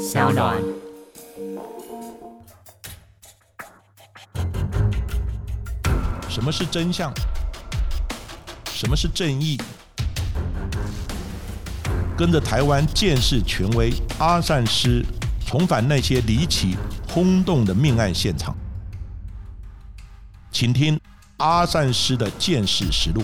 小暖。什么是真相？什么是正义？跟着台湾建识权威阿善师，重返那些离奇轰动的命案现场，请听阿善师的见识实录。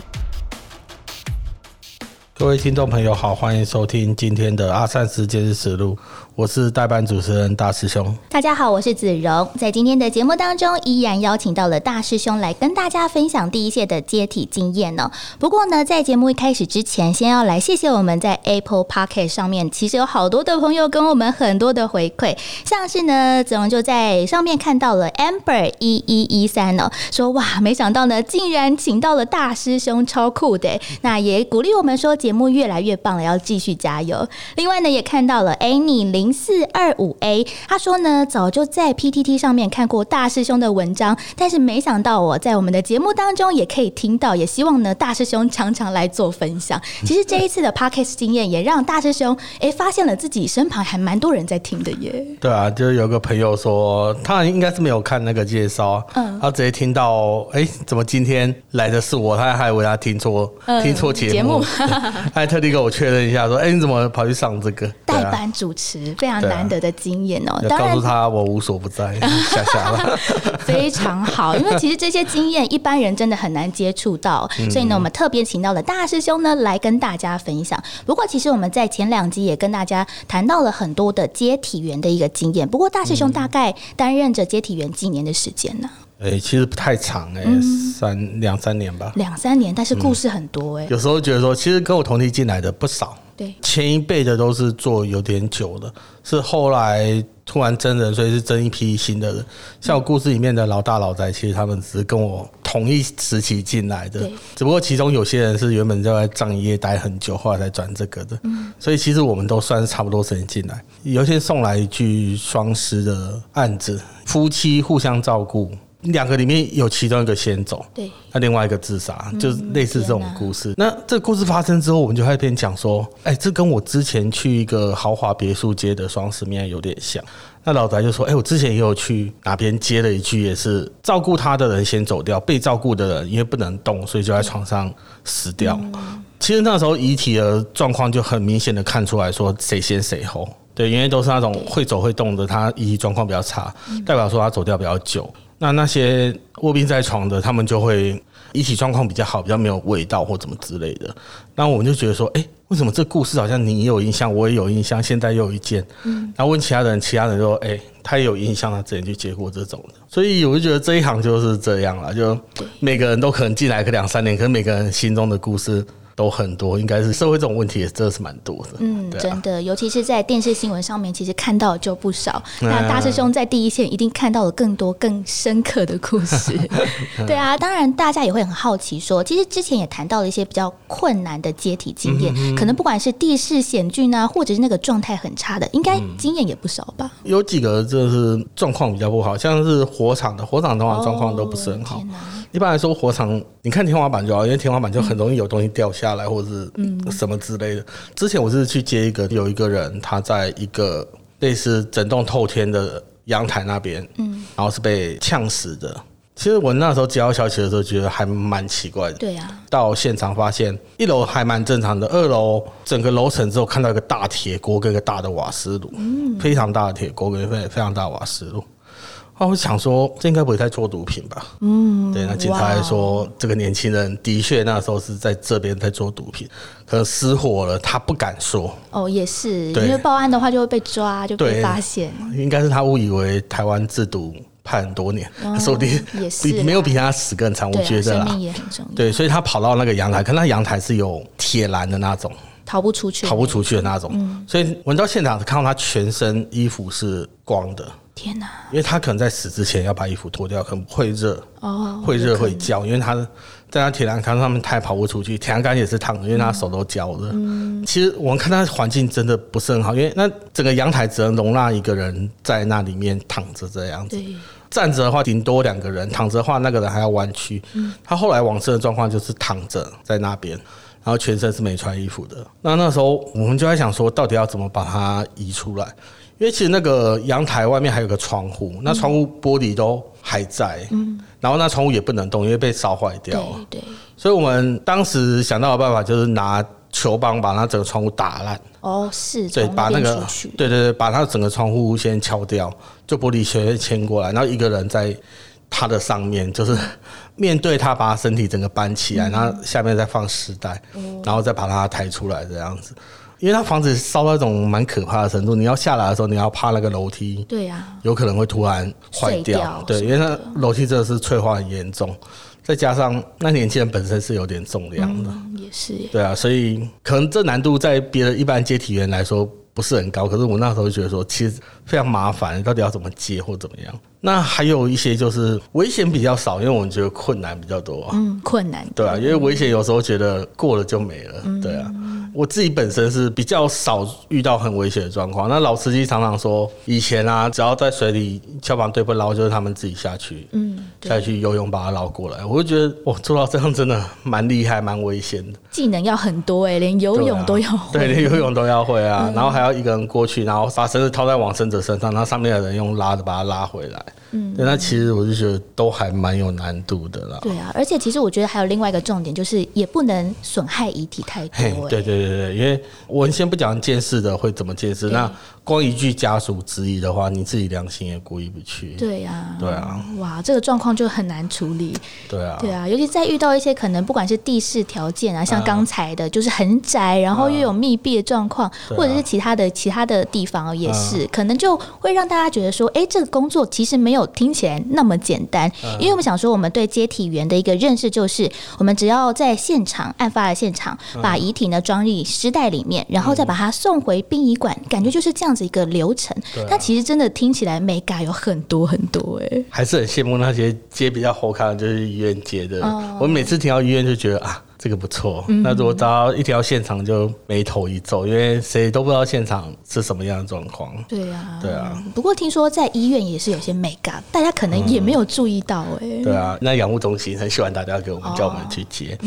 各位听众朋友好，欢迎收听今天的阿善师见识实录。我是代班主持人大师兄，大家好，我是子荣。在今天的节目当中，依然邀请到了大师兄来跟大家分享第一线的接体经验呢。不过呢，在节目一开始之前，先要来谢谢我们在 Apple Pocket 上面，其实有好多的朋友跟我们很多的回馈，像是呢，子荣就在上面看到了 Amber 一一一三哦，说哇，没想到呢，竟然请到了大师兄，超酷的。那也鼓励我们说，节目越来越棒了，要继续加油。另外呢，也看到了 Annie 零。四二五 A，他说呢，早就在 PTT 上面看过大师兄的文章，但是没想到我在我们的节目当中也可以听到，也希望呢大师兄常常来做分享。其实这一次的 Podcast 经验也让大师兄哎发现了自己身旁还蛮多人在听的耶。对啊，就有个朋友说他应该是没有看那个介绍，嗯，他直接听到哎，怎么今天来的是我，他还以为他听错听错节目，他 还特地跟我确认一下说，哎，你怎么跑去上这个代班主持？非常难得的经验哦！当告诉他我无所不在，下下了，非常好。因为其实这些经验一般人真的很难接触到，所以呢，我们特别请到了大师兄呢来跟大家分享。不过，其实我们在前两集也跟大家谈到了很多的接体员的一个经验。不过，大师兄大概担任着接体员几年的时间呢？哎，其实不太长哎，三两三年吧。两三年，但是故事很多哎。有时候觉得说，其实跟我同期进来的不少。对，前一辈的都是做有点久的，是后来突然真人，所以是真一批新的人。像我故事里面的老大老宅，其实他们只是跟我同一时期进来的，只不过其中有些人是原本就在藏业待很久，后来才转这个的。嗯，所以其实我们都算是差不多时间进来。有些送来一句双尸的案子，夫妻互相照顾。两个里面有其中一个先走，对，那另外一个自杀，就是类似这种故事。那这故事发生之后，我们就开始讲说，哎，这跟我之前去一个豪华别墅街的双十面有点像。那老宅就说，哎，我之前也有去哪边接了一句，也是照顾他的人先走掉，被照顾的人因为不能动，所以就在床上死掉。其实那时候遗体的状况就很明显的看出来说谁先谁后，对，因为都是那种会走会动的，他遗体状况比较差，代表说他走掉比较久。那那些卧病在床的，他们就会一起状况比较好，比较没有味道或怎么之类的。那我们就觉得说，哎，为什么这故事好像你有印象，我也有印象，现在又有一件。嗯。然后问其他人，其他人说，哎，他也有印象，他之前就接过这种的。所以我就觉得这一行就是这样了，就每个人都可能进来个两三年，可是每个人心中的故事。都很多，应该是社会这种问题也真的是蛮多的。嗯，真的，尤其是在电视新闻上面，其实看到就不少。那大师兄在第一线一定看到了更多更深刻的故事。对啊，当然大家也会很好奇，说其实之前也谈到了一些比较困难的接体经验，可能不管是地势险峻啊，或者是那个状态很差的，应该经验也不少吧？有几个就是状况比较不好，像是火场的，火场的话状况都不是很好。一般来说，火场你看天花板就好，因为天花板就很容易有东西掉下来或者是什么之类的。之前我是去接一个，有一个人他在一个类似整栋透天的阳台那边，嗯，然后是被呛死的。其实我那时候接到消息的时候，觉得还蛮奇怪的。对呀，到现场发现一楼还蛮正常的，二楼整个楼层之后看到一个大铁锅跟一个大的瓦斯炉，嗯，非常大的铁锅跟非非常大瓦斯炉。我想说，这应该不会在做毒品吧？嗯，对。那警察还说，这个年轻人的确那时候是在这边在做毒品，可能失火了，他不敢说。哦，也是，因为报案的话就会被抓，就被发现。应该是他误以为台湾制毒判很多年，说不定也是没有比他死更长。我觉得生命也很重要。对，所以他跑到那个阳台，可那阳台是有铁栏的那种，逃不出去，逃不出去的那种。所以闻到现场看到他全身衣服是光的。天哪！因为他可能在死之前要把衣服脱掉，可能会热哦，会热会焦。因为他在他铁栏杆上面，他也跑不出去，铁栏杆也是烫的，因为他手都焦了。嗯，其实我们看他环境真的不是很好，因为那整个阳台只能容纳一个人在那里面躺着这样子。站着的话顶多两个人，躺着的话那个人还要弯曲。嗯，他后来往生的状况就是躺着在那边，然后全身是没穿衣服的。那那时候我们就在想说，到底要怎么把他移出来？因为其实那个阳台外面还有个窗户，那窗户玻璃都还在，嗯，然后那窗户也不能动，因为被烧坏掉。了。对对，所以我们当时想到的办法就是拿球棒把那整个窗户打烂，哦，是对，把那个对对对，把它整个窗户先敲掉，就玻璃全牵过来，然后一个人在它的上面，就是 面对它，把它身体整个搬起来，然后下面再放丝带，然后再把它抬出来这样子。因为它房子烧到一种蛮可怕的程度，你要下来的时候，你要爬那个楼梯，对呀，有可能会突然坏碎掉对，因为那楼梯真的是脆化很严重，再加上那年轻人本身是有点重量的，嗯，也是。耶，对啊，所以可能这难度在别的一般接体员来说不是很高，可是我那时候就觉得说，其实非常麻烦，到底要怎么接或怎么样。那还有一些就是危险比较少，因为我们觉得困难比较多啊。嗯，困难，对啊，因为危险有时候觉得过了就没了，对啊。我自己本身是比较少遇到很危险的状况。那老司机常常说，以前啊，只要在水里消防队不捞，就是他们自己下去，嗯，下去游泳把它捞过来。我就觉得，哇，做到这样真的蛮厉害，蛮危险的。技能要很多哎，连游泳都要会，对，连游泳都要会啊，然后还要一个人过去，然后把绳子套在往生者身上，然后上面的人用拉的把它拉回来。that 嗯，对，那其实我就觉得都还蛮有难度的啦。对啊，而且其实我觉得还有另外一个重点，就是也不能损害遗体太多，哎，对对对对，因为我们先不讲见识的会怎么见识，那光一句家属质疑的话，你自己良心也过意不去。对呀，对啊，哇，这个状况就很难处理。对啊，对啊，尤其在遇到一些可能不管是地势条件啊，像刚才的，就是很窄，然后又有密闭的状况，或者是其他的其他的地方哦也是，可能就会让大家觉得说，哎，这个工作其实没有听起来那么简单。因为我们想说，我们对接体员的一个认识就是，我们只要在现场案发的现场，把遗体呢装进尸袋里面，然后再把它送回殡仪馆，感觉就是这样子一个流程。但其实真的听起来美感有很多很多哎。还是很羡慕那些接比较后看的，就是医院接的。哦我每次听到医院就觉得啊，这个不错。那如果到一条现场就眉头一皱，因为谁都不知道现场是什么样的状况。对啊，对啊。不过听说在医院也是有些美感，大家可能也没有注意到哎、对啊，那养护中心很喜欢大家给我们叫我们去接，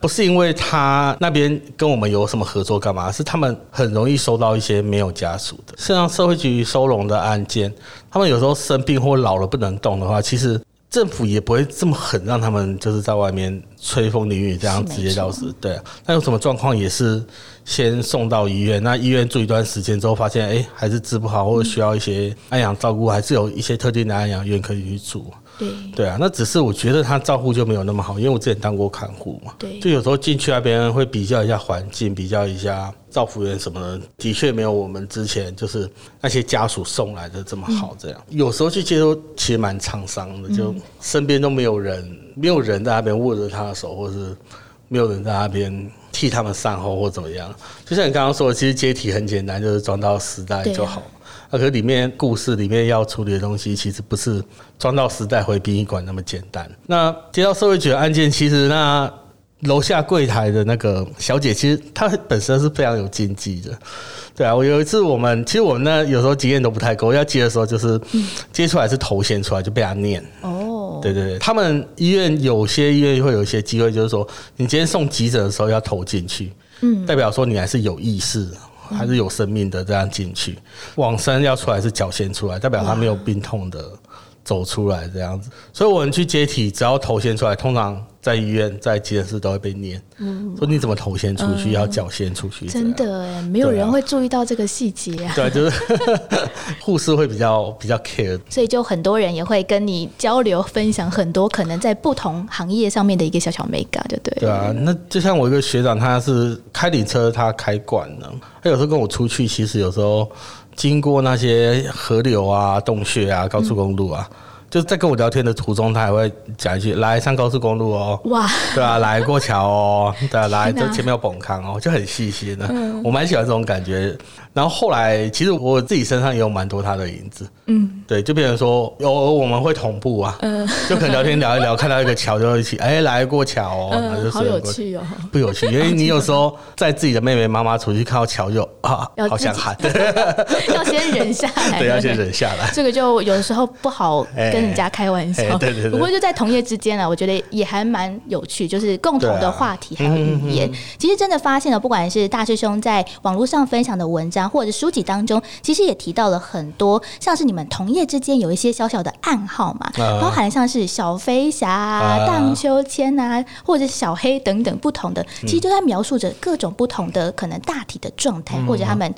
不是因为他那边跟我们有什么合作干嘛，是他们很容易收到一些没有家属的，像社会局收容的案件，他们有时候生病或老了不能动的话，其实政府也不会这么狠，让他们就是在外面吹风淋雨这样直接到没死。对啊，那有什么状况也是先送到医院，那医院住一段时间之后，发现哎、还是治不好，或者需要一些安养照顾，还是有一些特定的安养院可以去住。对对啊，那只是我觉得他照顾就没有那么好，因为我之前当过看护嘛，对就有时候进去那边会比较一下环境，比较一下照服员什么的，的确没有我们之前就是那些家属送来的这么好。这样、有时候去接收其实蛮沧桑的，就身边都没有人，没有人在那边握着他的手，或是没有人在那边替他们善后或怎么样。就像你刚刚说的，其实接体很简单，就是装到丝带对啊就好。那可是里面故事里面要处理的东西，其实不是装到时代回殡仪馆那么简单。那接到社会局的案件，其实那楼下柜台的那个小姐，其实她本身是非常有经济的。对啊，我有一次我们其实我们那有时候经验都不太够，要接的时候就是接出来是头先出来就被他念。哦，对对对，他们医院有些医院会有一些机会，就是说你今天送急诊的时候要投进去，嗯，代表说你还是有意识。还是有生命的这样进去，往生要出来是脚先出来，代表他没有病痛的走出来这样子。所以我们去接体，只要头先出来，通常在医院、在急诊室都会被念，嗯说你怎么头先出去，要脚先出去，真的哎，没有人会注意到这个细节啊。对，就是 护士会比较比较 care 所以就很多人也会跟你交流分享很多可能在不同行业上面的一个小小美感，就对了。对啊，那就像我一个学长，他是开领车，他开惯了，他有时候跟我出去，其实有时候经过那些河流啊、洞穴啊、高速公路啊，就是在跟我聊天的途中，他还会讲一句：“来上高速公路哦。”哇，对啊，来过桥哦，对啊，来这前面有崩坑哦，就很细心的，我蛮喜欢这种感觉。然后后来，其实我自己身上也有蛮多他的影子，嗯，对，就变成说，有我们会同步啊，嗯就可能聊天聊一聊，看到一个桥就一起，哎，来过桥哦，然后就嗯，好有趣哦。不有趣，因为你有时候在自己的妹妹妈妈出去看到桥就啊 好想喊，要先忍下来，对，要先忍下来。这个就有的时候不好跟人家开玩笑，哎对对对。不过就在同业之间啊，我觉得也还蛮有趣，就是共同的话题还有语言。其实真的发现了，不管是大师兄在网络上分享的文章，啊，或者书籍当中，其实也提到了很多，像是你们同业之间有一些小小的暗号嘛，啊包含像是小飞侠荡秋千啊，或者是小黑等等不同的，嗯其实都在描述着各种不同的可能大体的状态，或者他们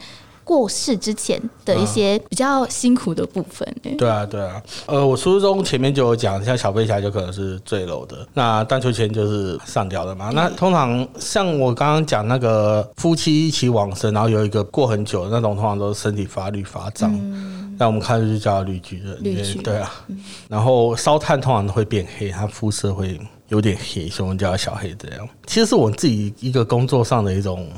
过世之前的一些比较辛苦的部分。欸对啊，对啊，呃，我书中前面就有讲，像小飞侠就可能是坠楼的，那荡秋千就是上吊的嘛。那通常像我刚刚讲那个夫妻一起往生，然后有一个过很久的那种，通常都是身体发绿发胀。那我们看就叫绿巨人，绿对啊。然后烧炭通常会变黑，它肤色会有点黑，所以我们叫它小黑这样。其实是我自己一个工作上的一种，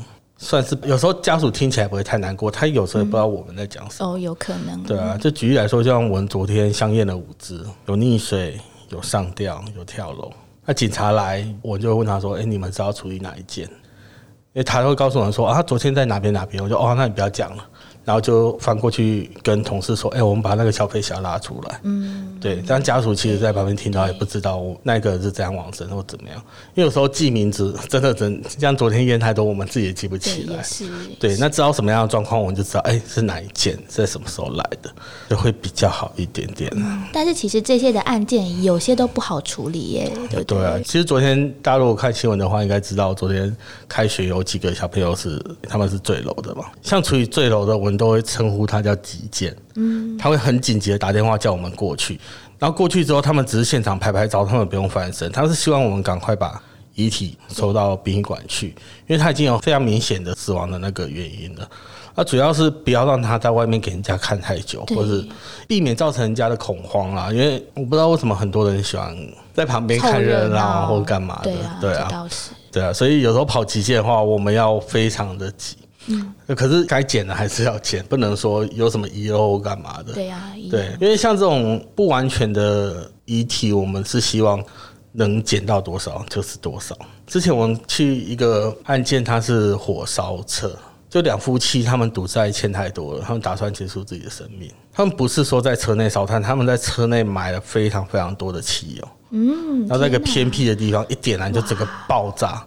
算是有时候家属听起来不会太难过，他有时候也不知道我们在讲什么。哦，有可能。对啊，就举例来说，就像我们昨天相验的五只，有溺水，有上吊，有跳楼。那警察来，我就问他说：“哎、你们是要处理哪一件？”因为他会告诉我们说：“啊，他昨天在哪边哪边。”我就哦，那你不要讲了。然后就翻过去跟同事说：“哎、我们把那个小飞侠拉出来。”嗯，对。但家属其实在旁边听到也不知道那个人是怎样往生或怎么样，因为有时候记名字 真的真像昨天验太多，我们自己也记不，起来。对，那知道什么样的状况，我们就知道，哎、是哪一件，在什么时候来的，就会比较好一点点。但是其实这些的案件有些都不好处理耶，对不对啊，其实昨天大家如果看新闻的话，应该知道昨天开学有几个小朋友是他们是坠楼的嘛。像处理坠楼的，我们都会称呼他叫急件，嗯，他会很紧急的打电话叫我们过去，然后过去之后，他们只是现场拍拍照，他们不用翻身，他是希望我们赶快把遗体收到殡仪馆去，因为他已经有非常明显的死亡的那个原因了。那主要是不要让他在外面给人家看太久，或是避免造成人家的恐慌啦。因为我不知道为什么很多人喜欢在旁边看热闹或干嘛的对啊，，对啊。所以有时候跑极限的话，我们要非常的急。嗯，可是该捡的还是要捡，不能说有什么遗漏干嘛的。对啊，对，因为像这种不完全的遗体，我们是希望能捡到多少就是多少。之前我们去一个案件，它是火烧车，就两夫妻他们赌债欠太多了，他们打算结束自己的生命。他们不是说在车内烧炭，他们在车内买了非常非常多的汽油，嗯，然后在一个偏僻的地方一点燃就整个爆炸。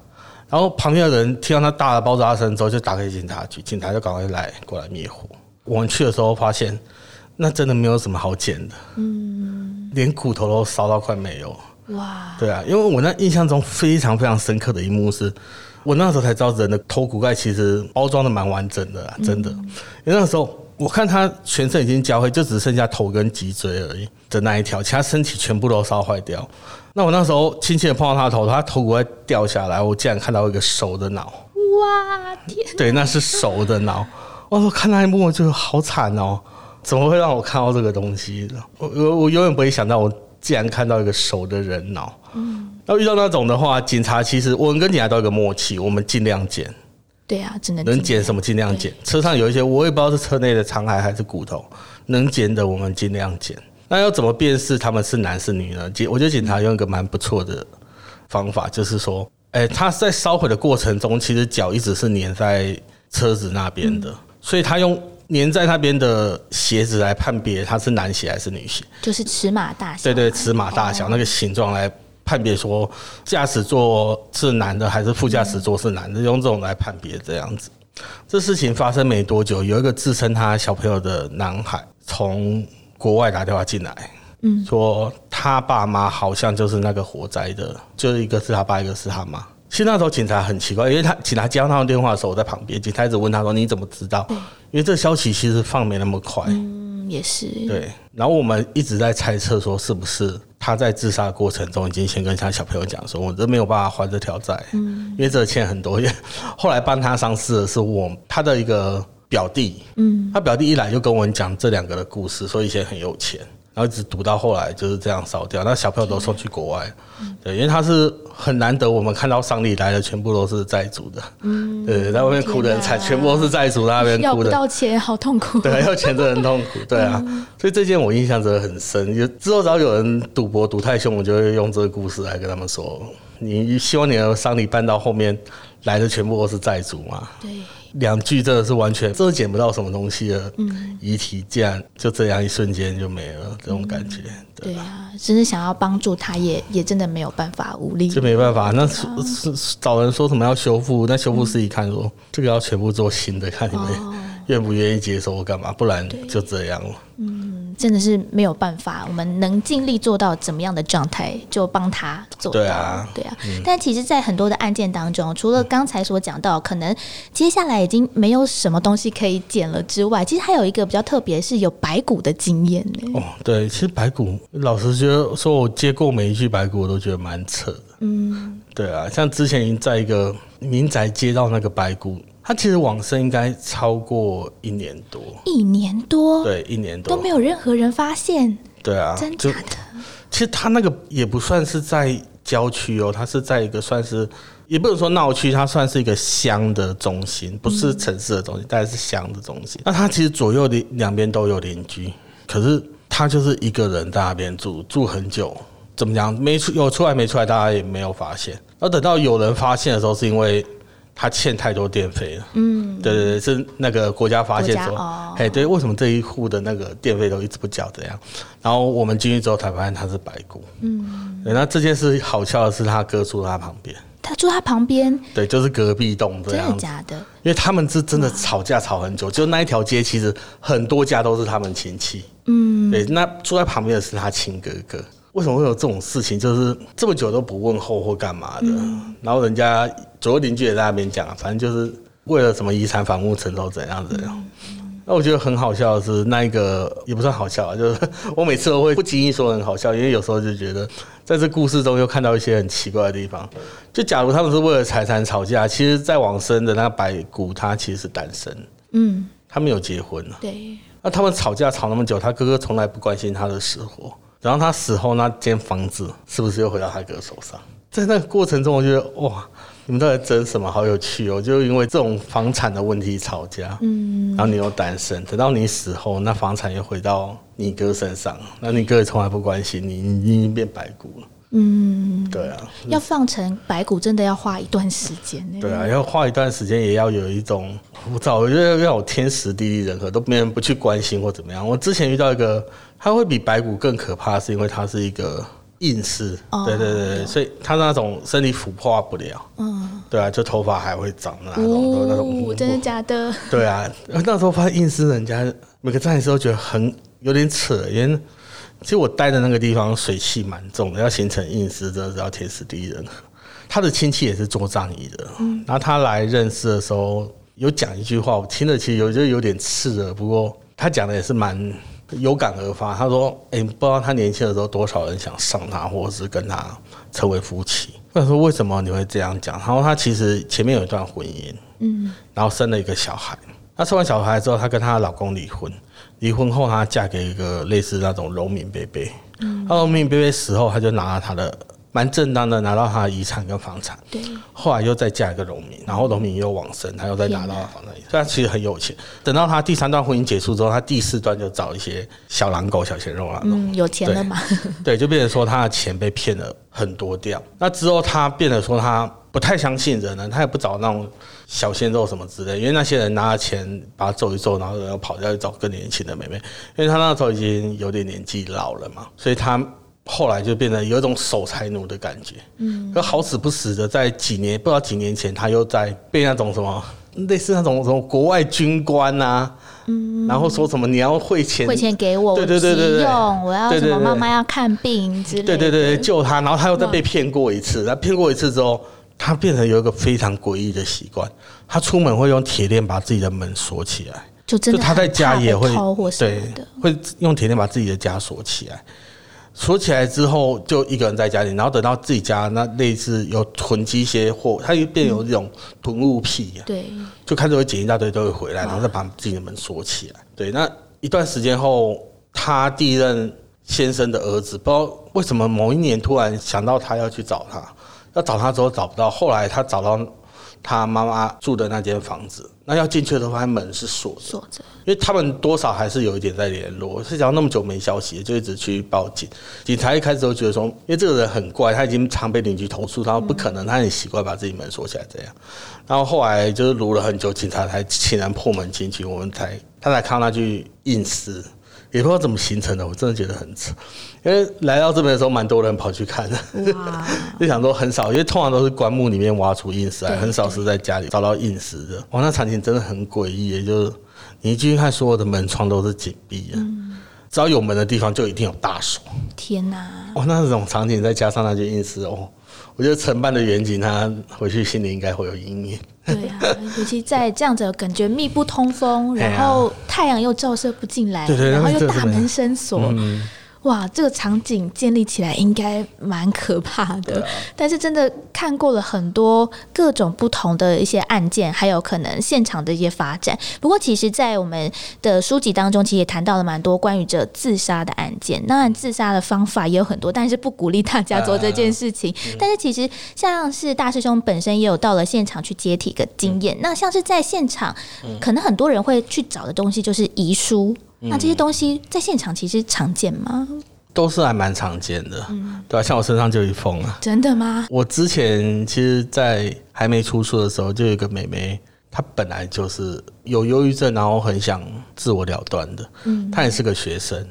然后旁边的人听到那大的爆炸声之后，就打给警察局，警察就赶快来过来灭火。我们去的时候发现，那真的没有什么好捡的，嗯，连骨头都烧到快没有。哇，对啊，因为我那印象中非常非常深刻的一幕是，我那时候才知道人的头骨盖其实包装的蛮完整的啦，真的。因为那时候我看他全身已经焦黑，就只剩下头跟脊椎而已的那一条，其他身体全部都烧坏掉。那我那时候轻轻的碰到他的头，他头骨盖掉下来，我竟然看到一个熟的脑，哇，天，对，那是熟的脑。我说看那一幕，我就好惨哦，怎么会让我看到这个东西？我我我永远不会想到，我竟然看到一个熟的人脑。嗯，然后遇到那种的话，警察其实我们跟警察都有一个默契，我们尽量捡，对啊，只能能尽捡什么尽量捡。车上有一些我也不知道是车内的残骸还是骨头，能捡的我们尽量捡。那要怎么辨识他们是男是女呢？警我觉得警察用一个蛮不错的方法，就是说，哎、他在烧毁的过程中，其实脚一直是粘在车子那边的，所以他用粘在那边的鞋子来判别他是男鞋还是女鞋。就是尺码大小，对对，尺码大小、那个形状来判别说驾驶座是男的还是副驾驶座是男的，用这种来判别这样子。这事情发生没多久，有一个自称他小朋友的男孩从国外打电话进来，嗯，说他爸妈好像就是那个火灾的，就是一个是他爸，一个是他妈。其实那时候警察很奇怪，因为他警察接到他的电话的时候，我在旁边，警察一直问他说：“你怎么知道？”因为这个消息其实放没那么快，嗯，也是，对，然后我们一直在猜测说，是不是他在自杀的过程中已经先跟他小朋友讲说，我这没有办法还这条债，嗯，因为这欠很多。因 为后来帮他上市的是我他的一个表弟，嗯，他表弟一来就跟我们讲这两个的故事，说以前很有钱，然后一直赌到后来就是这样烧掉，那小朋友都送去国外，对，因为他是很难得我们看到丧礼来的全部都是债主的，嗯，对，在外面哭的很惨，天哪全部都是债主在那边要不哭的，到钱，好痛苦。对，要钱真的很痛苦，对啊，所以这件我印象真的很深。有之后只要有人赌博赌太凶，我就会用这个故事来跟他们说：你希望你的丧礼办到后面来的全部都是债主嘛？对，两句真的是完全真的捡不到什么东西的遗体，竟然就这样一瞬间就没了，这种感觉，对对啊，真的想要帮助他也，也真的没有办法，无力。就没办法。那找人说什么要修复，那修复师一看说这个要全部做新的，看你们愿不愿意接受或干嘛，不然就这样了。真的是没有办法，我们能尽力做到怎么样的状态，就帮他做到。对啊对啊。但其实，在很多的案件当中，除了刚才所讲到，可能接下来已经没有什么东西可以捡了之外，其实还有一个比较特别，是有白骨的经验呢。哦，对，其实白骨，老实觉得说，我接过每一具白骨，我都觉得蛮扯的。嗯，对啊，像之前已经在一个民宅接到那个白骨，他其实往生应该超过一年多，一年多对，一年多都没有任何人发现，对啊，真假的？其实他那个也不算是在郊区哦，他是在一个算是也不能说闹区，它算是一个乡的中心，不是城市的中心，但是乡的中心。那他其实左右的两边都有邻居，可是他就是一个人在那边住，住很久。怎么讲？没出有出来没出来，大家也没有发现。然后等到有人发现的时候，是因为他欠太多电费了。嗯，对对对，是那个国家发现说哎、对，为什么这一户的那个电费都一直不缴这样？然后我们进去之后才发现他是白骨。嗯，对，那这件事好笑的是，他哥住他旁边，他住他旁边，对，就是隔壁栋这真的。假的？因为他们是真的吵架吵很久，就那一条街其实很多家都是他们亲戚。嗯，对，那住在旁边的是他亲哥哥。为什么会有这种事情？就是这么久都不问候或干嘛的，然后人家左右邻居也在那边讲，反正就是为了什么遗产反目成仇怎样怎样。那我觉得很好笑的是，那一个也不算好笑啊，就是我每次都会不经意说很好笑，因为有时候就觉得在这故事中又看到一些很奇怪的地方。就假如他们是为了财产吵架，其实在往生的那个白骨他其实是单身，嗯，他没有结婚啊对，那他们吵架吵那么久，他哥哥从来不关心他的死活，然后他死后那间房子是不是又回到他哥手上？在那个过程中，我觉得哇，你们到底争什么？好有趣哦！就因为这种房产的问题吵架，嗯，然后你又单身，等到你死后，那房产又回到你哥身上，那你哥也从来不关心你，你已经变白骨了。嗯，对啊，要放成白骨真的要花一段时间呢。对啊，要花一段时间，也要有一种，我早，我觉得要有天时地利人和，都没人不去关心或怎么样。我之前遇到一个，他会比白骨更可怕，是因为它是一个硬尸，哦。对对对对，所以他那种身体腐化不了，嗯，对啊，就头发还会长那种，那种哦，真的假的？对啊，那时候发现硬尸人家每个战士都觉得很有点扯，因为其实我待的那个地方水气蛮重的，要形成硬尸真的是要天时地利人和。他的亲戚也是做葬仪的，然后他来认识的时候有讲一句话，我听了其实有就有点刺耳，不过他讲的也是蛮有感而发。他说：“哎、不知道他年轻的时候多少人想上他，或者是跟他成为夫妻。”我想说为什么你会这样讲？然后他其实前面有一段婚姻，嗯，然后生了一个小孩。他生完小孩之后，她跟她的老公离婚。离婚后，她嫁给一个类似那种农民伯伯。嗯，她农民伯伯死后，她就拿了她的蛮正当的拿到他的遗产跟房产。对，后来又再嫁一个农民，然后农民又往生，他又再拿到她房产，所以他其实很有钱。等到他第三段婚姻结束之后，他第四段就找一些小狼狗、小鲜肉那种。嗯，有钱了嘛？对，就变成说他的钱被骗了很多掉。那之后他变得说他不太相信人了，他也不找那种小鲜肉什么之类，因为那些人拿了钱把他揍一揍，然后然后跑掉去找更年轻的妹妹，因为他那时候已经有点年纪老了嘛，所以他。后来就变得有一种守财奴的感觉，嗯，可好死不死的，在几年不知道几年前，他又在被那种什么类似那种什么国外军官呐、嗯，然后说什么你要汇钱汇钱给我，对对对对对用，我要什么妈妈要看病之类的。对对对，救他，然后他又再被骗过一次。他骗过一次之后，他变成有一个非常诡异的习惯，他出门会用铁链把自己的门锁起来，就真的就他在家也会对。，会用铁链把自己的家锁起来。锁起来之后，就一个人在家里，然后等到自己家那类似有囤积一些货，它就变有这种囤物癖、啊，对，就开始会捡一大堆都会回来，然后再把自己的门锁起来。对，那一段时间后，他第一任先生的儿子不知道为什么某一年突然想到他要去找他，要找他之后找不到，后来他找到他妈妈住的那间房子，那要进去的时候发现门是锁着，锁着。因为他们多少还是有一点在联络，是讲那么久没消息，就一直去报警。警察一开始都觉得说，因为这个人很怪，他已经常被邻居投诉，然后不可能，他很习惯把自己门锁起来这样。然后后来就是撸了很久，警察才竟然破门进去，我们才他才看到那具硬尸，也不知道怎么形成的，我真的觉得很扯。因为来到这边的时候，蛮多人跑去看的，就想说很少，因为通常都是棺木里面挖出硬石来，很少是在家里找到硬石的。哇，那场景真的很诡异，也就是你一进去看，所有的门窗都是紧闭的，只要有门的地方就一定有大锁。天哪！哦，那种场景再加上那些硬石哦，我觉得承办的远景他回去心里应该会有阴影。对啊，尤其在这样子感觉密不通风，然后太阳又照射不进来，对对，然后又大门深锁。哇，这个场景建立起来应该蛮可怕的。但是真的看过了很多各种不同的一些案件，还有可能现场的一些发展。不过，其实，在我们的书籍当中，其实也谈到了蛮多关于这自杀的案件。当然，自杀的方法也有很多，但是不鼓励大家做这件事情。但是，其实像是大师兄本身也有到了现场去接体的经验。那像是在现场，可能很多人会去找的东西就是遗书。那这些东西在现场其实常见吗？都是还蛮常见的，嗯对啊，像我身上就一封啊。真的吗？我之前其实，在还没出书的时候，就有一个妹妹，她本来就是有忧郁症，然后很想自我了断的。嗯，她也是个学生。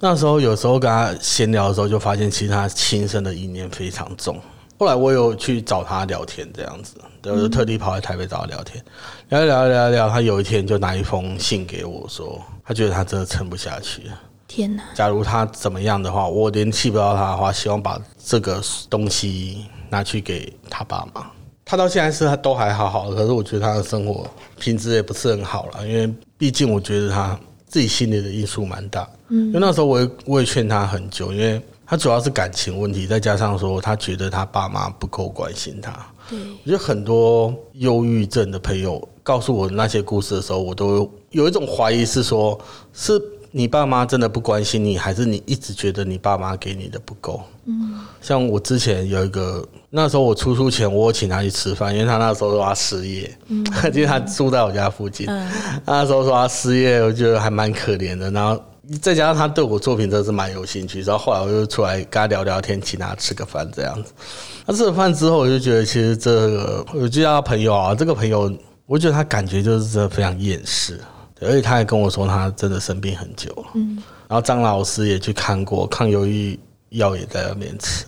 那时候有时候跟她闲聊的时候，就发现其实她轻生的意念非常重。后来我有去找她聊天，这样子，对我就特地跑来台北找她聊天，聊一聊聊一聊。她有一天就拿一封信给我说。他觉得他真的撑不下去了。天哪！假如他怎么样的话，我联系不到他的话，希望把这个东西拿去给他爸妈。他到现在是他都还好好的，可是我觉得他的生活品质也不是很好了，因为毕竟我觉得他自己心里的因素蛮大。嗯，因为那时候我也我也劝他很久，因为他主要是感情问题，再加上说他觉得他爸妈不够关心他。对，我觉得很多忧郁症的朋友告诉我那些故事的时候，我都。有一种怀疑是说，是你爸妈真的不关心你，还是你一直觉得你爸妈给你的不够？嗯，像我之前有一个，那时候我出书前，我请他去吃饭，因为他那时候说他失业，嗯，因为他住在我家附近，嗯，那时候说他失业，我觉得还蛮可怜的。然后再加上他对我作品真的是蛮有兴趣，然后后来我就出来跟他聊聊天，请他吃个饭这样子。他吃了饭之后，我就觉得其实这个，我就叫他朋友啊，这个朋友，我觉得他感觉就是真的非常厌世。而且他还跟我说，他真的生病很久了。嗯，然后张老师也去看过，抗忧郁药也在那边吃。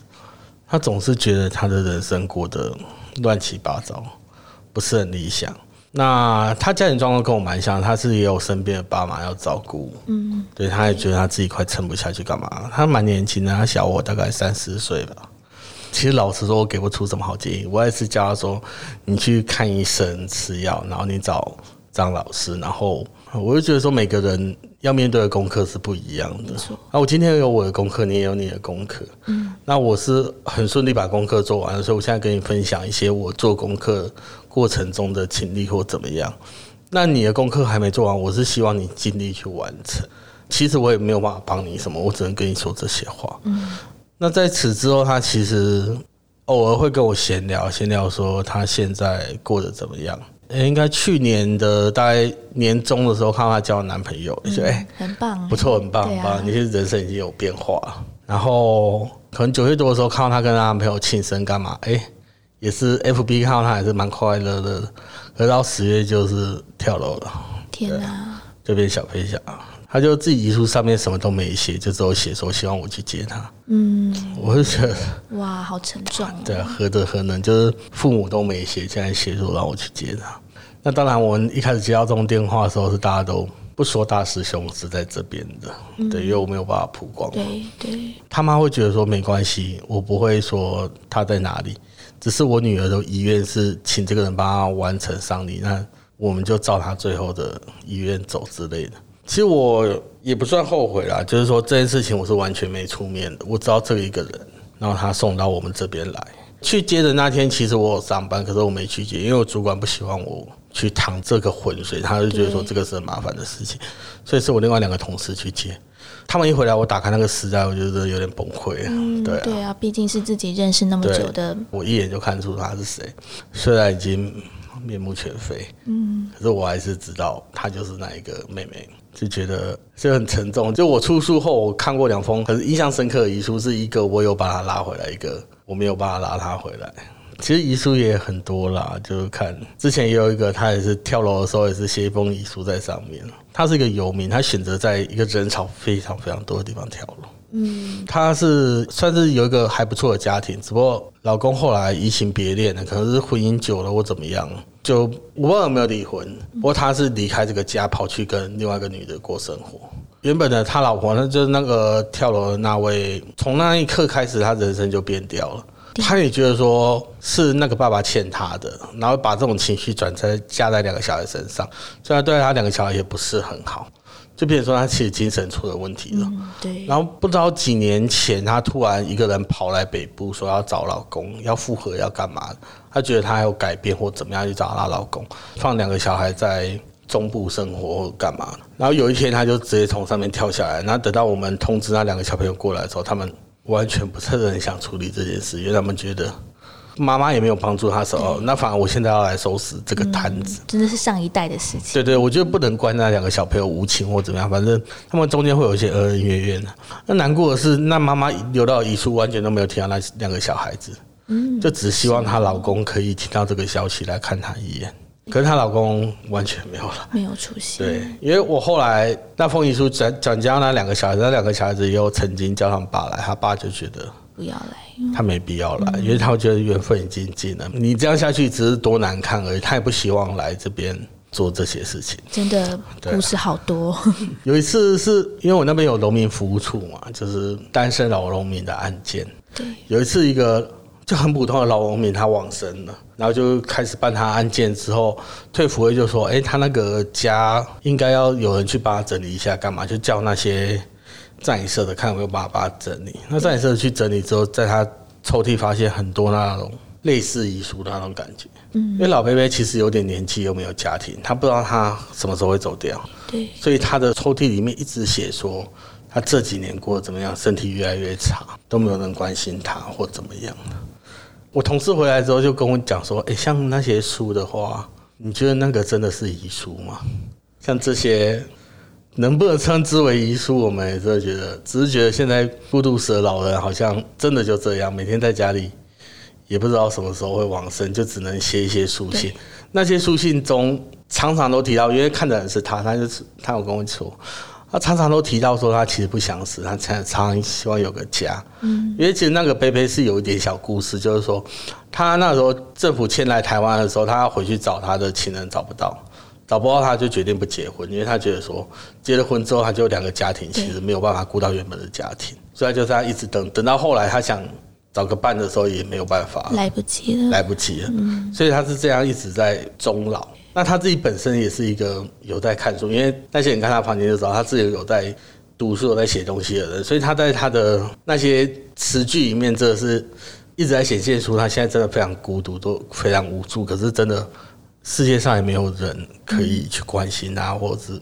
他总是觉得他的人生过得乱七八糟，不是很理想。那他家庭状况跟我蛮像，他是也有身边的爸妈要照顾。嗯，对，他也觉得他自己快撑不下去，干嘛？他蛮年轻的，他小我大概三四岁吧。其实老实说，我给不出什么好建议。我也是教他说，你去看医生吃药，然后你找张老师，然后。我就觉得说，每个人要面对的功课是不一样的。啊，我今天有我的功课，你也有你的功课。嗯，那我是很顺利把功课做完了，所以我现在跟你分享一些我做功课过程中的经历或怎么样。那你的功课还没做完，我是希望你尽力去完成。其实我也没有办法帮你什么，我只能跟你说这些话。嗯，那在此之后，他其实偶尔会跟我闲聊，闲聊说他现在过得怎么样。应该去年的大概年中的时候，看到她交男朋友，就哎，很棒，不错，很棒，很棒。你其实人生已经有变化。然后可能九月多的时候，看到她跟她男朋友庆生干嘛？哎，也是 FB 看到她还是蛮快乐的。可到十月就是跳楼了，天哪，就变小飞侠。他就自己遗书上面什么都没写，就只有写说希望我去接他。嗯，我就觉得哇，好沉重。对啊，何德何能？就是父母都没写，现在写说让我去接他。那当然，我们一开始接到这种电话的时候，是大家都不说大师兄是在这边的，对，因为我没有办法曝光。对对。他妈会觉得说没关系，我不会说他在哪里，只是我女儿的遗愿是请这个人帮他完成丧礼，那我们就照他最后的遗愿走之类的。其实我也不算后悔啦，就是说这件事情我是完全没出面的。我知道这一个人，然后他送到我们这边来去接的那天，其实我有上班，可是我没去接，因为我主管不喜欢我去趟这个浑水，他就觉得说这个是很麻烦的事情，所以是我另外两个同事去接。他们一回来，我打开那个时代，我觉得有点崩溃。嗯，对对啊，毕竟是自己认识那么久的，我一眼就看出他是谁，虽然已经面目全非，嗯，可是我还是知道他就是那一个妹妹。就觉得就很沉重。就我出书后，我看过两封很印象深刻的遗书，是一个我有把他拉回来，一个我没有把他拉他回来。其实遗书也很多啦，就是看之前也有一个，他也是跳楼的时候也是写一封遗书在上面。他是一个游民，他选择在一个人潮非常非常多的地方跳楼。嗯，他是算是有一个还不错的家庭，只不过老公后来移情别恋了，可能是婚姻久了或怎么样。就我不知道有没有离婚，不过他是离开这个家，跑去跟另外一个女的过生活。原本的他老婆，呢就是那个跳楼的那位，从那一刻开始，他人生就变掉了。他也觉得说是那个爸爸欠他的，然后把这种情绪转在加在两个小孩身上，虽然对他两个小孩也不是很好，就变成说他其实精神出了问题了。对，然后不知道几年前，她突然一个人跑来北部，说要找老公，要复合，要干嘛？她觉得她有改变或怎么样去找她老公，放两个小孩在中部生活或干嘛。然后有一天，她就直接从上面跳下来。然后等到我们通知那两个小朋友过来的时候，他们完全不是很想处理这件事，因为他们觉得妈妈也没有帮助他手，那反而我现在要来收拾这个摊子。真的是上一代的事情。对对，我觉得不能怪那两个小朋友无情或怎么样，反正他们中间会有一些恩恩怨怨的。那难过的是，那妈妈留到遗书完全都没有提到那两个小孩子，嗯，就只希望她老公可以听到这个消息来看她一眼。可是她老公完全没有了，没有出现。对，因为我后来那封遗书转转交那两个小孩子，那两个小孩子也有曾经叫他们爸来，他爸就觉得不要来，他没必要来，因为他觉得缘分已经尽了，你这样下去只是多难看而已，他也不希望来这边做这些事情。真的故事好多。有一次是因为我那边有农民服务处嘛，就是单身老农民的案件。对，有一次一个就很普通的老农民他往生了，然后就开始办他案件之后，退服会就说，哎、他那个家应该要有人去帮他整理一下，干嘛？就叫那些葬仪社的看有没有办法帮他整理。那葬仪社去整理之后，在他抽屉发现很多那种类似遗书的那种感觉。嗯，因为老贝贝其实有点年纪，又没有家庭，他不知道他什么时候会走掉。对，所以他的抽屉里面一直写说，他这几年过得怎么样，身体越来越差，都没有人关心他或怎么样的。我同事回来之后就跟我讲说，诶，像那些书的话，你觉得那个真的是遗书吗？像这些能不能称之为遗书，我们也真的觉得，只是觉得现在孤独死的老人好像真的就这样，每天在家里也不知道什么时候会往生，就只能写一些书信。那些书信中常常都提到，因为看的人是他，他就是他有跟我说，他常常都提到说他其实不想死，他常常希望有个家。嗯，因为其实那个贝贝是有一点小故事，就是说他那时候政府迁来台湾的时候，他要回去找他的情人找不到。找不到他就决定不结婚，因为他觉得说结了婚之后他就有两个家庭，其实没有办法顾到原本的家庭，所以他就这样一直等，等到后来他想找个伴的时候也没有办法，来不及了。来不及了，所以他是这样一直在终老。那他自己本身也是一个有在看书，因为那些人看他房间就知道他自己有在读书、有在写东西的人，所以他在他的那些词句里面，真的是一直在显现出他现在真的非常孤独，都非常无助。可是真的世界上也没有人可以去关心他，或者是因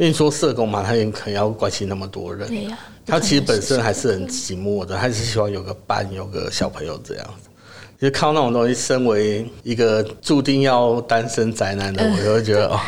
为你说社工嘛，他也可能要关心那么多人，对呀、他其实本身还是很寂寞的，还是希望有个伴，有个小朋友这样子。就看到那种东西，身为一个注定要单身宅男的我，就会觉得哦，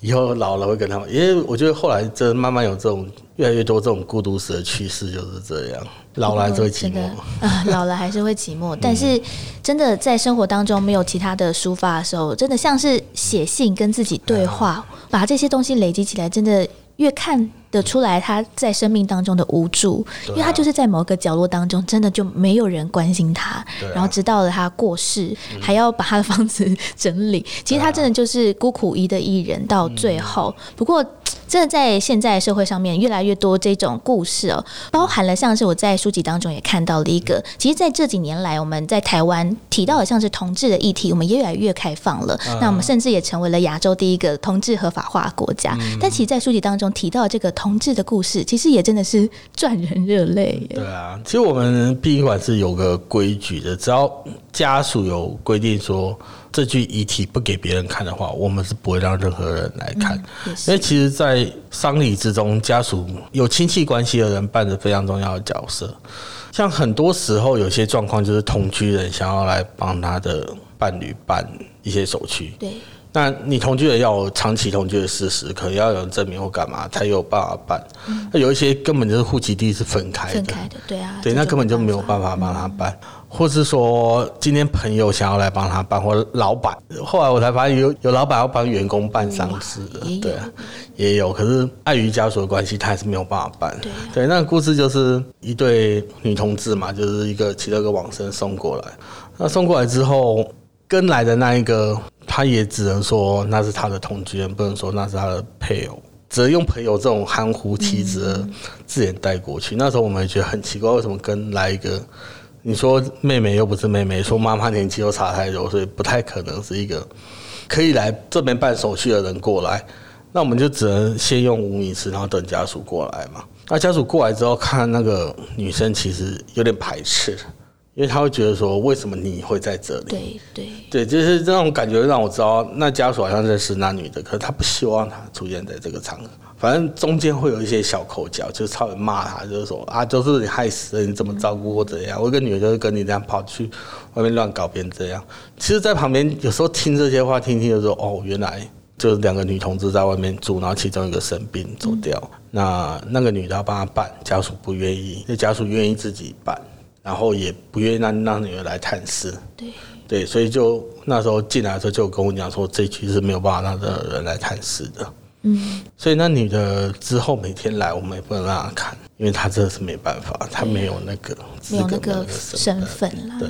以后老了会跟他们，因为我觉得后来真慢慢有这种越来越多这种孤独死的趋势，就是这样，老了还是会寂寞。啊，老了还是会寂寞。但是真的在生活当中没有其他的抒发的时候，真的像是写信跟自己对话，把这些东西累积起来，真的越看得出来他在生命当中的无助，因为他就是在某个角落当中，真的就没有人关心他，啊然后直到了他过世，还要把他的房子整理。其实他真的就是孤苦一的艺人到最后。不过。真的在现在社会上面越来越多这种故事哦，包含了像是我在书籍当中也看到了一个，其实在这几年来，我们在台湾提到的像是同志的议题，我们也越来越开放了。那我们甚至也成为了亚洲第一个同志合法化国家。但其实，在书籍当中提到这个同志的故事，其实也真的是赚人热泪。对啊，其实我们殡仪馆是有个规矩的，只要家属有规定说这具遗体不给别人看的话，我们是不会让任何人来看。因为其实，在丧礼之中，家属有亲戚关系的人扮着非常重要的角色。像很多时候，有些状况就是同居人想要来帮他的伴侣办一些手续，对那你同居的要有长期同居的事实，可能要有人证明或干嘛，才有办法办。那有一些根本就是户籍地是分开的，分开的，对啊，对，那根本就没有法办法帮他办，或是说今天朋友想要来帮他办，或老板，后来我才发现有有老板要帮员工办丧事的对啊，也有，可是碍于家属的关系，他还是没有办法办。对啊。对，那个故事就是一对女同志嘛，就是一个其中一个往生送过来，那送过来之后，跟来的那一个他也只能说那是他的同居人，不能说那是他的配偶，只能用朋友这种含糊其辞的字眼带过去。那时候我们也觉得很奇怪，为什么跟来一个？你说妹妹又不是妹妹，说妈妈年纪又差太多，所以不太可能是一个可以来这边办手续的人过来。那我们就只能先用无名氏，然后等家属过来嘛。那家属过来之后，看那个女生其实有点排斥。因为他会觉得说，为什么你会在这里？对对对，就是这种感觉让我知道，那家属好像认识那女的，可是他不希望她出现在这个场合。反正中间会有一些小口角，就是超人骂他，就是说啊，都是你害死的，你怎么照顾或怎样？我一个女的就是跟你这样跑去外面乱搞，别人这样。其实，在旁边有时候听这些话，听听就说，哦，原来就是两个女同志在外面住，然后其中一个生病走掉，那那个女的要帮他办，家属不愿意，那家属愿意自己办。然后也不愿意让让女儿来探视，对对，所以就那时候进来的时候就跟我讲说，这区是没有办法让任何人来探视的。嗯，所以那女的之后每天来，我们也不能让她看，因为她真的是没办法，她没有那个没有那个身份了。对，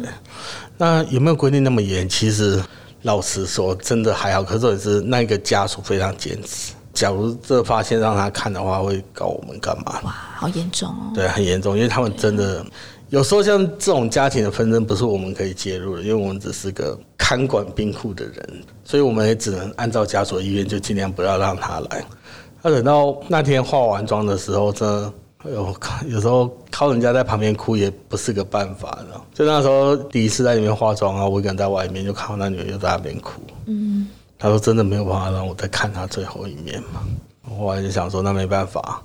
那有没有规定那么严？其实老实说，真的还好。可是也是那个家属非常坚持，假如这发现让他看的话，会告我们干嘛？哇，好严重哦！对，很严重，因为他们真的。有时候像这种家庭的纷争，不是我们可以介入的，因为我们只是个看管冰库的人，所以我们也只能按照家属意愿，就尽量不要让他来。那等到那天化完妆的时候，真的，哎呦，有时候靠人家在旁边哭也不是个办法的。就那时候第一次在里面化妆啊，我一个人在外面，就看到那女人又在那边哭。嗯，他说真的没有办法让我再看她最后一面嘛。我后来就想说，那没办法。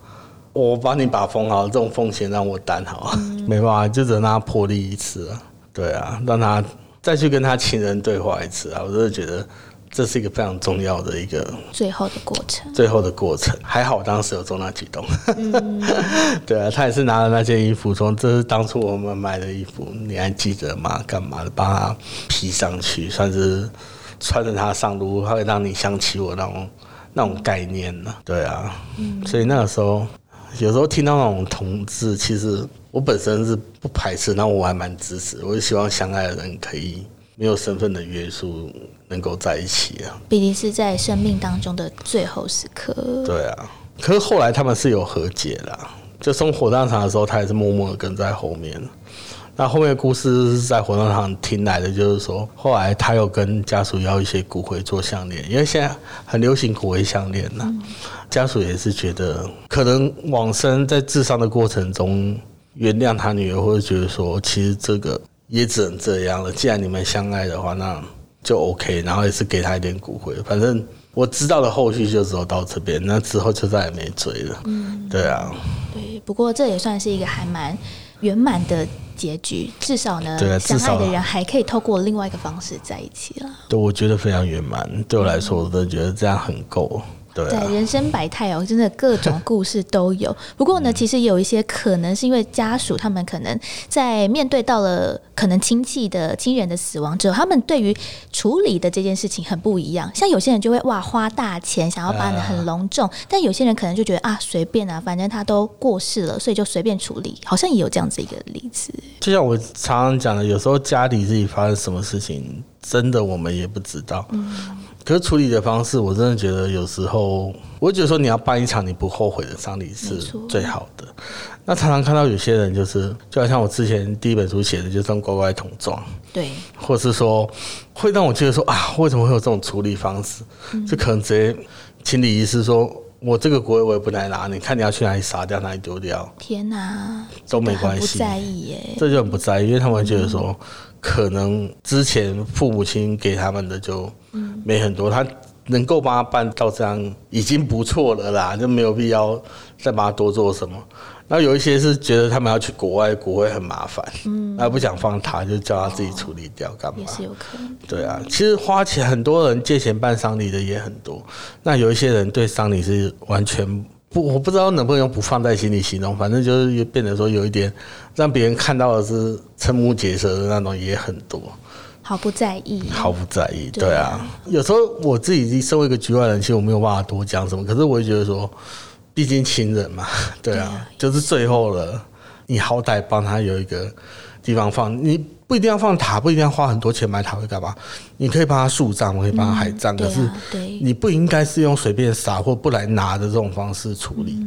我帮你把封好，这种风险让我担好，没办法，就只能让他破例一次啊。对啊，让他再去跟他情人对话一次啊。我真的觉得这是一个非常重要的一个最后的过程。最后的过程，还好当时有做那举动。对啊，他也是拿了那件衣服说：“这是当初我们买的衣服，你还记得吗？干嘛的？帮他披上去，算是穿着它上路，他会让你想起我那种那种概念呢。”对啊，所以那个时候。有时候听到那种同志，其实我本身是不排斥，那我还蛮支持。我就希望相爱的人可以没有身份的约束，能够在一起啊。毕竟是在生命当中的最后时刻。对啊，可是后来他们是有和解啦，就送火葬场的时候，他也是默默的跟在后面。那后面的故事是在火葬场听来的，就是说后来他又跟家属要一些骨灰做项链，因为现在很流行骨灰项链呐。家属也是觉得，可能往生在治伤的过程中原谅他女儿，或者觉得说，其实这个也只能这样了。既然你们相爱的话，那就 OK。然后也是给他一点骨灰。反正我知道的后续就只有到这边，那之后就再也没追了。嗯，对啊。对，不过这也算是一个还蛮圆满的结局，至少呢，相爱的人还可以透过另外一个方式在一起了。对，我觉得非常圆满。对我来说，我都觉得这样很够。在人生百态哦，真的各种故事都有。不过呢，其实有一些可能是因为家属他们可能在面对到了可能亲戚的亲人的死亡之后，他们对于处理的这件事情很不一样。像有些人就会哇花大钱想要办的很隆重，但有些人可能就觉得啊随便啊，反正他都过世了，所以就随便处理。好像也有这样子一个例子。就像我常常讲的，有时候家里自己发生什么事情，真的我们也不知道。嗯。可是处理的方式，我真的觉得有时候，我觉得说你要办一场你不后悔的丧礼是最好的。那常常看到有些人就是，就好像我之前第一本书写的，就算乖乖桶装，对，或是说会让我觉得说啊，为什么会有这种处理方式？就可能直接请理仪式，说我这个骨灰我也不来拿，你看你要去哪里撒掉，哪里丢掉？天哪，都没关系，不在意耶，这就很不在意，因为他们觉得说。可能之前父母亲给他们的就没很多，他能够帮他办到这样已经不错了啦，就没有必要再帮他多做什么。那有一些是觉得他们要去国外，国会很麻烦，嗯，那不想放他，就叫他自己处理掉，干嘛？也是有可能。对啊，其实花钱，很多人借钱办丧礼的也很多。那有一些人对丧礼是完全。不，我不知道能不能用不放在心里形容，反正就是变得说有一点让别人看到的是瞠目结舌的那种也很多，毫不在意，毫不在意，对啊。有时候我自己身为一个局外人，其实我没有办法多讲什么，可是我也觉得说，毕竟亲人嘛，对啊，就是最后了，你好歹帮他有一个。地方放，你不一定要放塔，不一定要花很多钱买塔会干嘛？你可以帮他树葬，我可以帮他海葬，可是你不应该是用随便撒或不来拿的这种方式处理。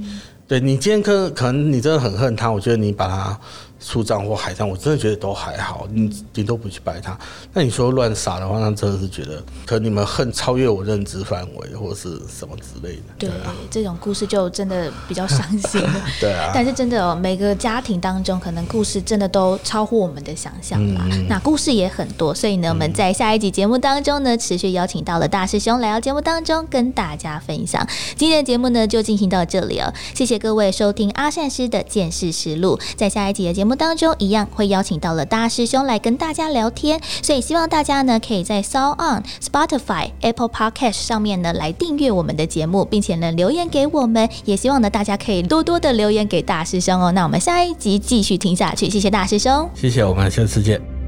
对你今天可可能你真的很恨他，我觉得你把他。树葬或海葬，我真的觉得都还好，你你都不去拜他。那你说乱撒的话，那真的是觉得，可能你们恨超越我认知范围，或是什么之类的。对，这种故事就真的比较伤心。对啊。但是真的哦，每个家庭当中，可能故事真的都超乎我们的想象吧。那故事也很多，所以呢，我们在下一集节目当中呢，持续邀请到了大师兄来到节目当中跟大家分享。今天的节目呢，就进行到这里哦。谢谢各位收听阿善师的见识实录，在下一集的节目。目当中一样会邀请到了大师兄来跟大家聊天，所以希望大家呢可以在 s o On、Spotify、Apple Podcast 上面呢来订阅我们的节目，并且呢留言给我们，也希望呢大家可以多多的留言给大师兄哦。那我们下一集继续听下去，谢谢大师兄，谢谢，我们下次见。